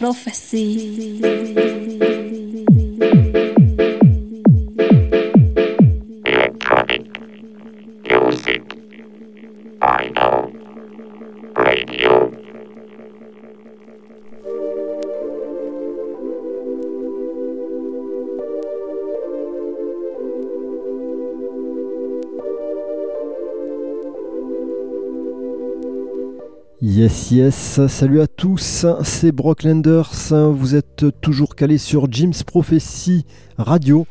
Prophecy. Yes, salut à tous, c'est Brock Lenders, vous êtes toujours calés sur Jim's Prophecy Radio.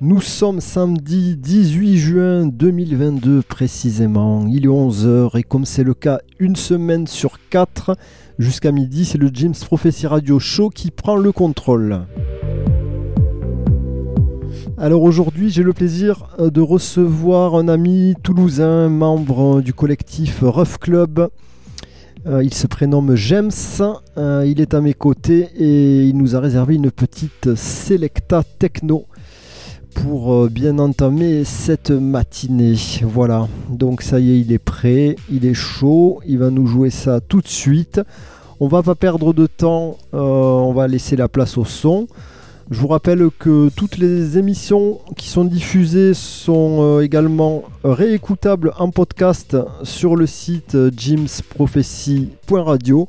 Nous sommes samedi 18 juin 2022 précisément, il est 11h et comme c'est le cas une semaine sur 4 jusqu'à midi, c'est le Jim's Prophecy Radio Show qui prend le contrôle. Alors aujourd'hui, j'ai le plaisir euh, de recevoir un ami toulousain, membre du collectif Rough Club. Euh, il se prénomme James, euh, il est à mes côtés et il nous a réservé une petite Selecta Techno pour euh, bien entamer cette matinée. Voilà, donc ça y est, il est prêt, il est chaud, il va nous jouer ça tout de suite. On va pas perdre de temps, on va laisser la place au son. Je vous rappelle que toutes les émissions qui sont diffusées sont euh, également réécoutables en podcast sur le site jimsprophecy.radio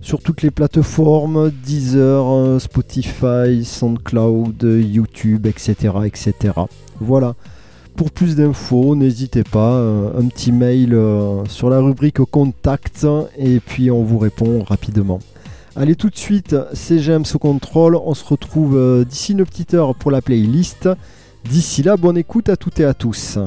sur toutes les plateformes Deezer, euh, Spotify, SoundCloud, YouTube, etc. etc. Voilà. Pour plus d'infos, n'hésitez pas, euh, un petit mail sur la rubrique contact et puis on vous répond rapidement. Allez tout de suite, c'est James au contrôle, on se retrouve euh, d'ici une petite heure pour la playlist. D'ici là, bonne écoute à toutes et à tous.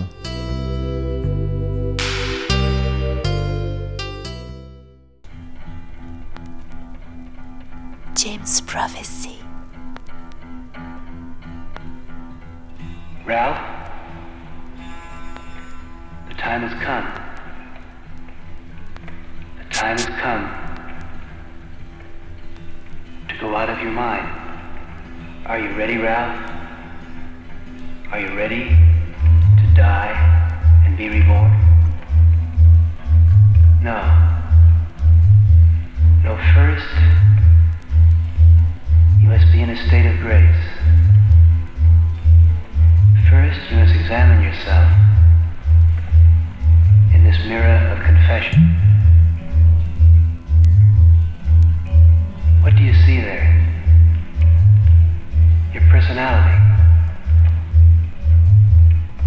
James Prophecy. Ralph, the time has come. The time has come go out of your mind. Are you ready, Ralph? Are you ready to die and be reborn? No. No, first, you must be in a state of grace. First, you must examine yourself in this mirror of confession. What do you see there? Your personality.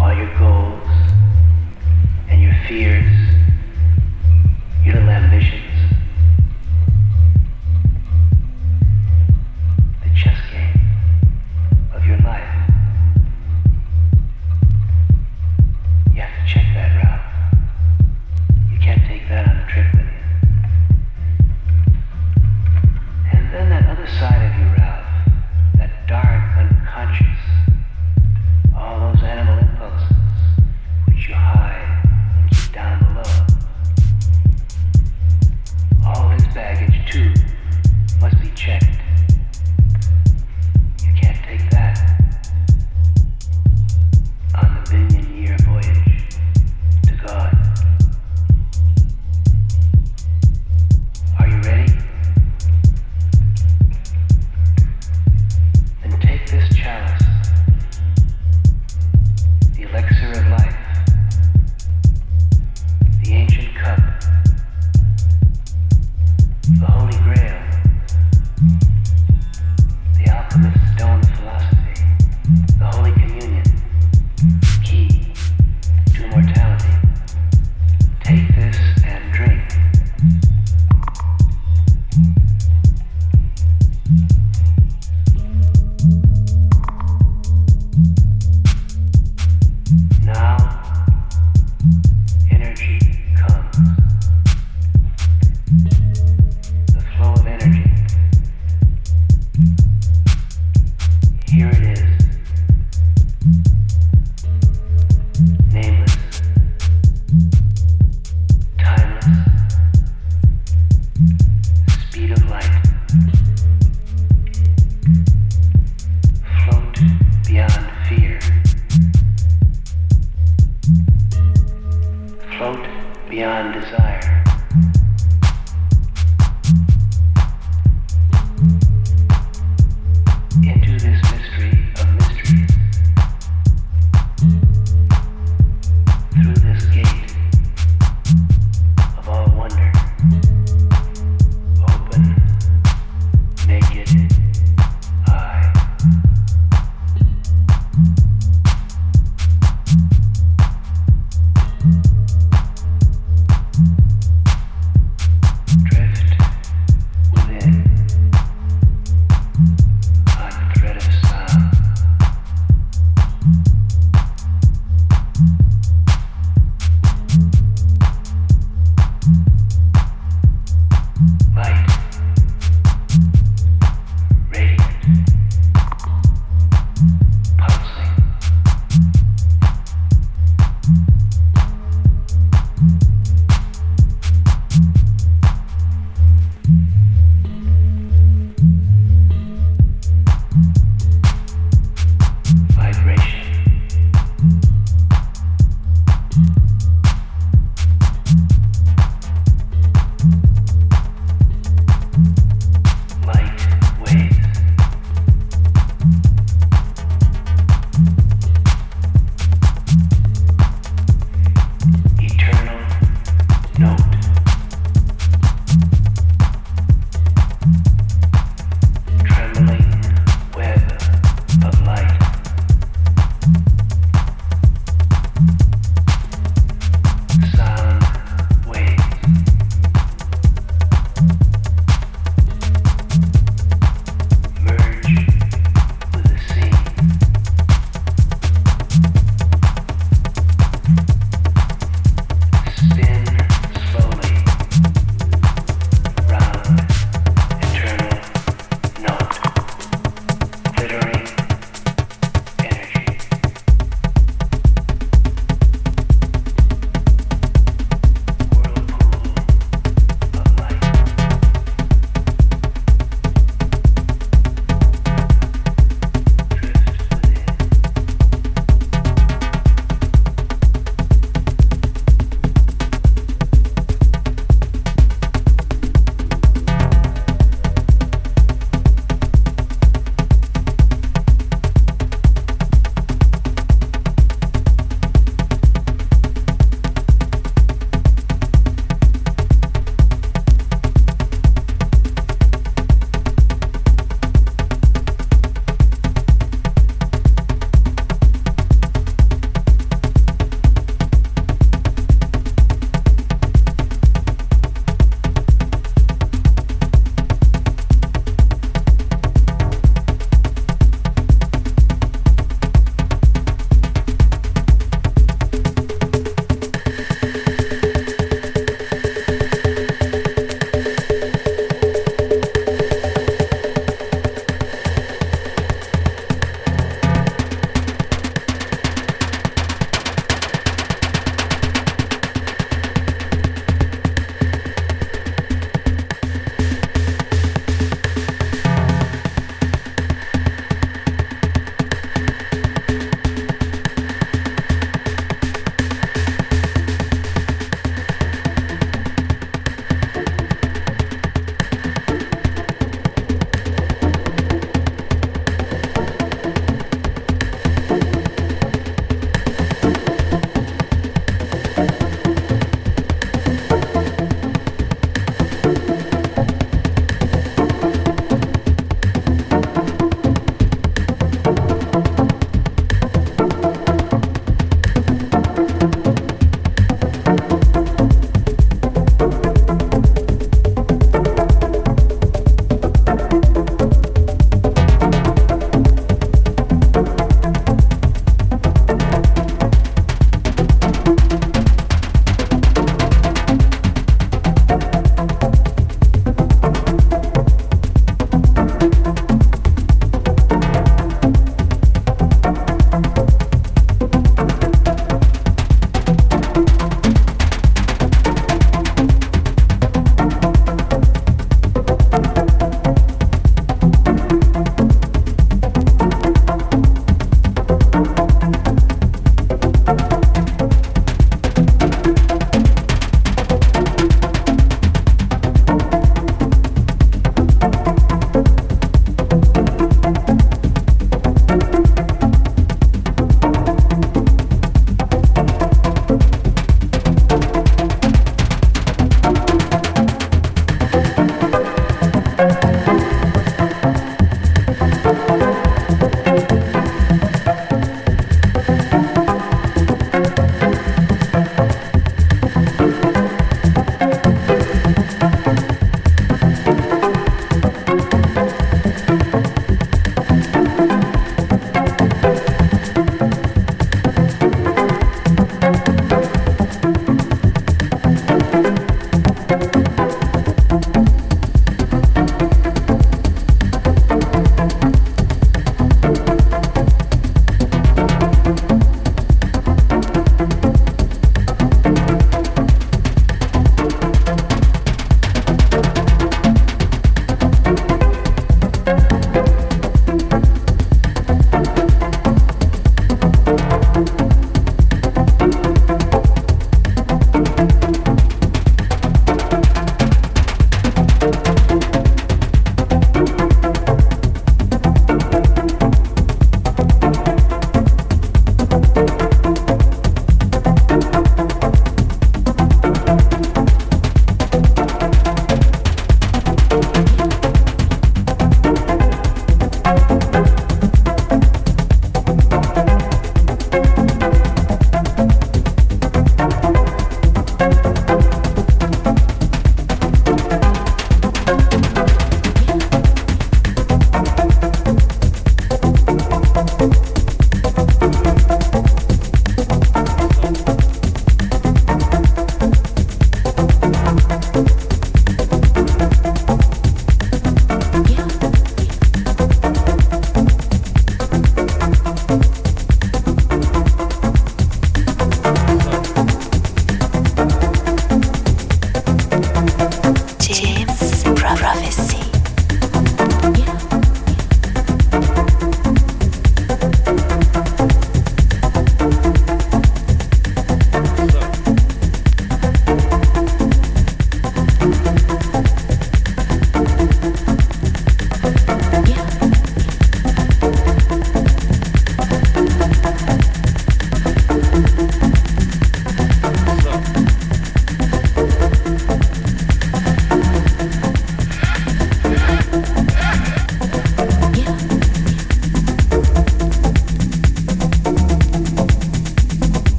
All your goals and your fears,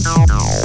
no, no.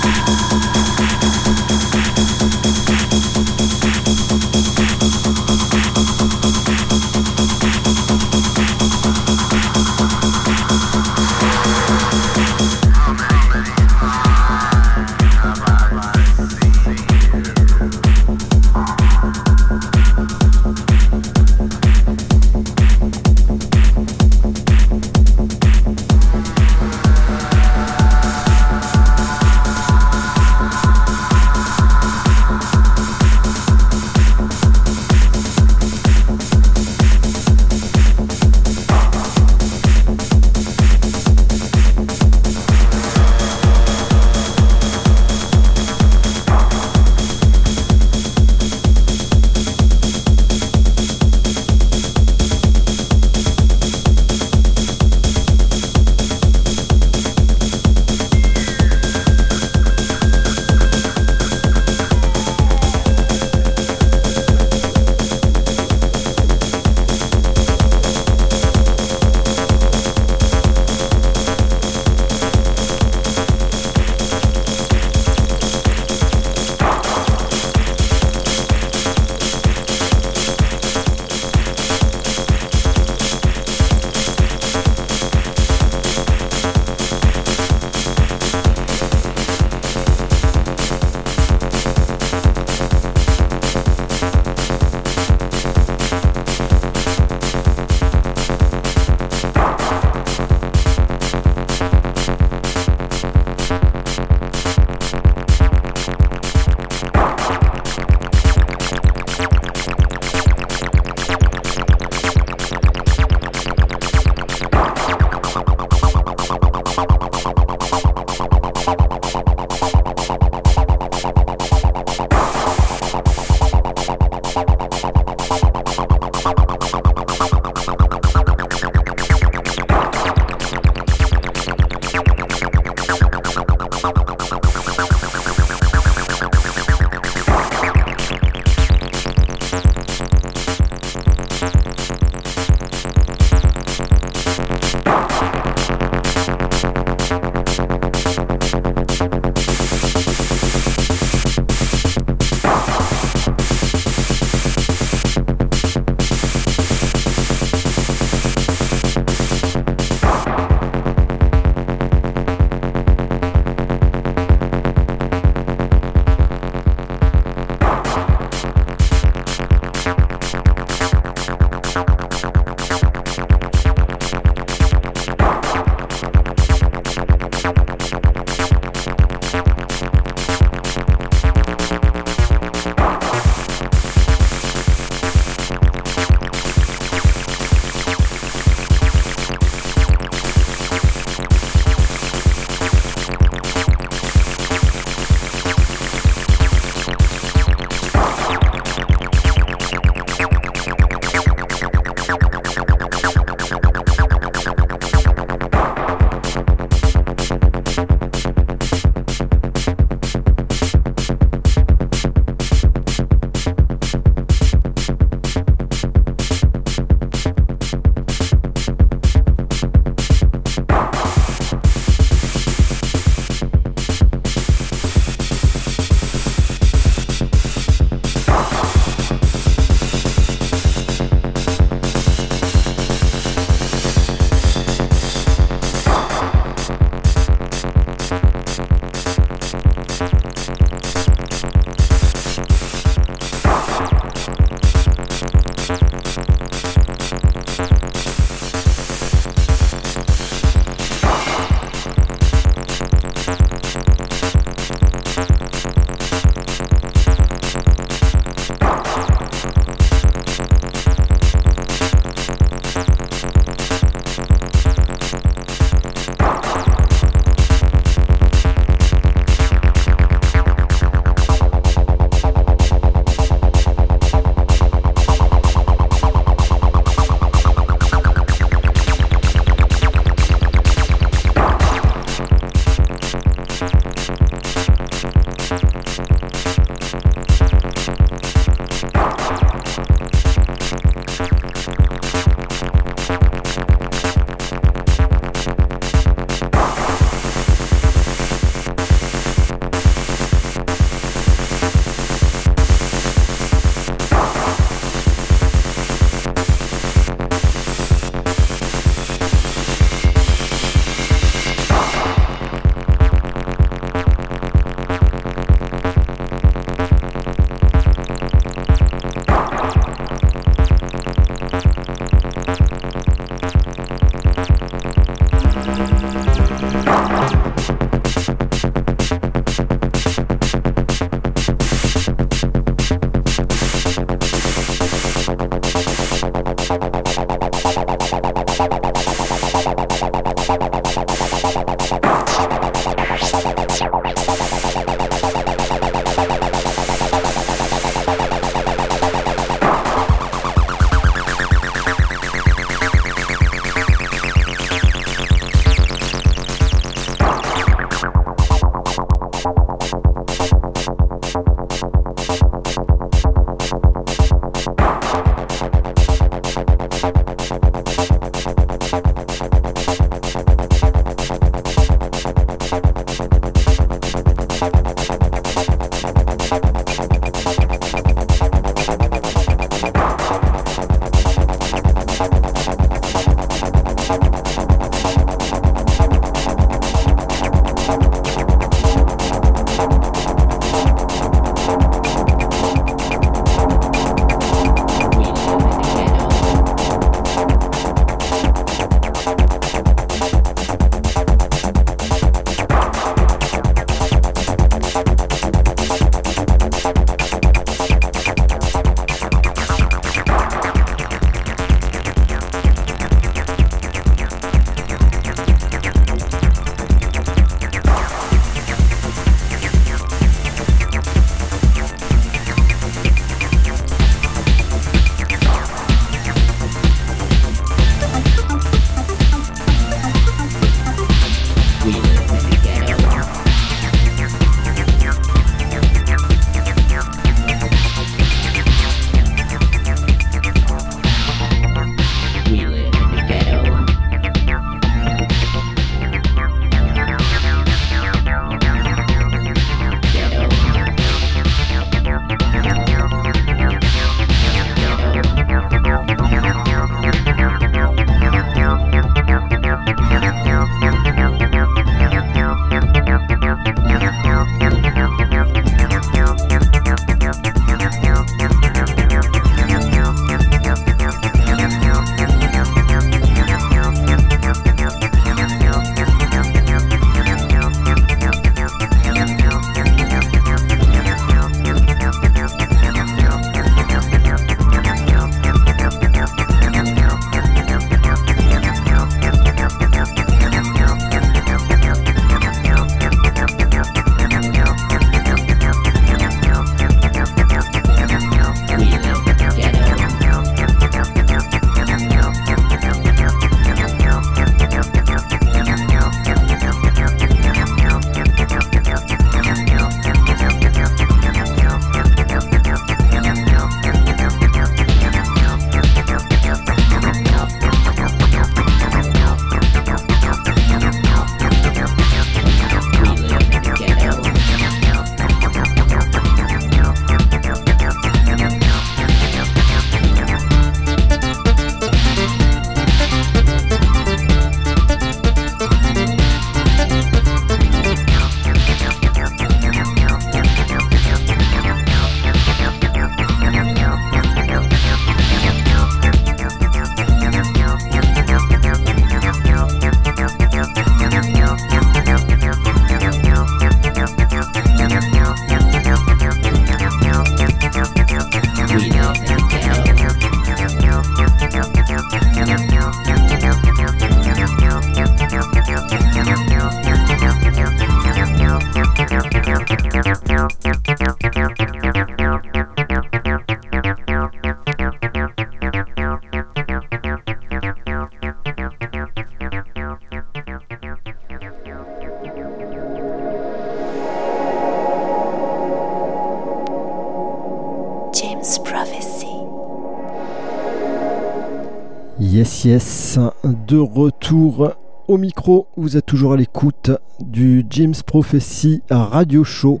De retour au micro. Vous êtes toujours à l'écoute du James Prophecy Radio Show.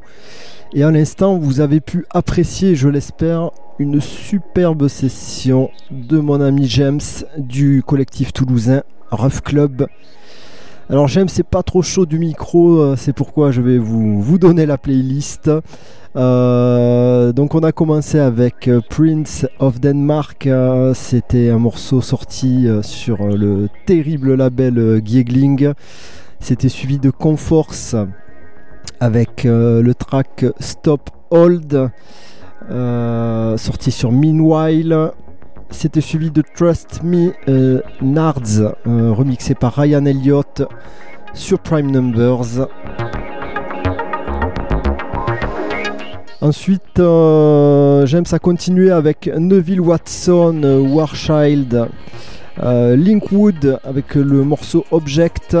Et à l'instant, vous avez pu apprécier, je l'espère, une superbe session de mon ami James du collectif toulousain Rough Club. Alors James, c'est pas trop chaud du micro, euh, c'est pourquoi je vais vous, donner la playlist. Euh, donc on a commencé avec euh, Prince of Denmark, c'était un morceau sorti sur le terrible label Giegling. C'était suivi de Conforce avec le track Stop Hold, sorti sur Meanwhile. C'était suivi de Trust Me Nards, remixé par Ryan Elliott sur Prime Numbers. Ensuite, euh, James a continué avec Neville Watson, euh, Warchild, euh, Linkwood avec le morceau Object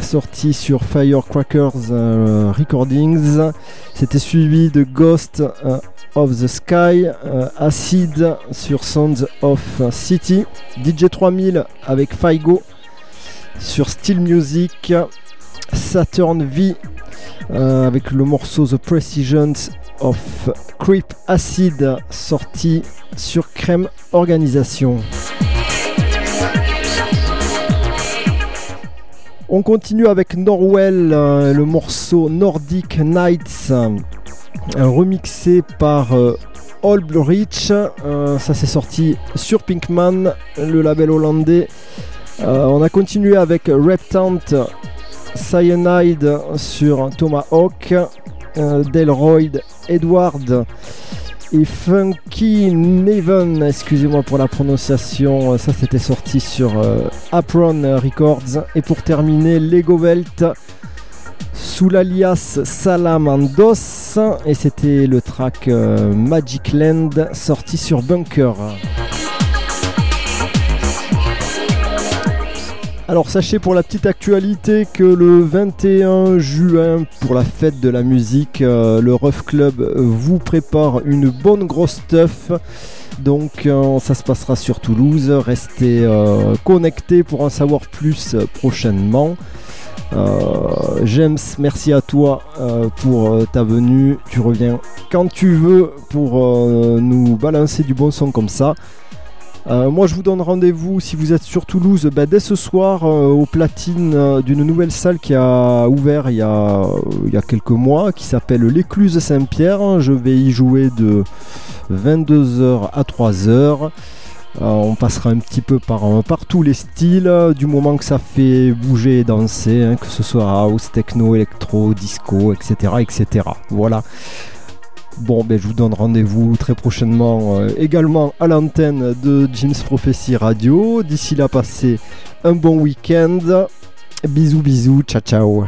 sorti sur Firecrackers Recordings. C'était suivi de Ghost of the Sky, Acid sur Sounds of City, DJ 3000 avec Faigo sur Steel Music, Saturn V avec le morceau The Precisions of Creep Acid sorti sur Crème Organisation. On continue avec Norwell, euh, le morceau Nordic Nights, euh, remixé par euh, Old Rich. Euh, ça s'est sorti sur Pinkman, le label hollandais. On a continué avec Reptant Cyanide sur Tomahawk, Delroyd Edward et Funky Neven, excusez-moi pour la prononciation, ça c'était sorti sur euh, Apron Records. Et pour terminer, Lego Welt sous l'alias Salamandos, et c'était le track euh, Magic Land sorti sur Bunker. Alors sachez pour la petite actualité que le 21 juin, pour la fête de la musique, euh, le Rough Club vous prépare une bonne grosse stuff. Donc euh, ça se passera sur Toulouse. Restez euh, connectés pour en savoir plus prochainement. James, merci à toi pour ta venue. Tu reviens quand tu veux pour nous balancer du bon son comme ça. Euh, moi, je vous donne rendez-vous si vous êtes sur Toulouse bah, dès ce soir euh, au platine euh, d'une nouvelle salle qui a ouvert il y a, quelques mois qui s'appelle l'Écluse Saint-Pierre. Je vais y jouer de 22h à 3h. Euh, on passera un petit peu par, tous les styles, du moment que ça fait bouger et danser, hein, que ce soit house, techno, électro, disco, etc. etc. Voilà. Bon, ben, je vous donne rendez-vous très prochainement euh, également à l'antenne de James Prophecy Radio. D'ici là, passez un bon week-end. Bisous, bisous, ciao, ciao.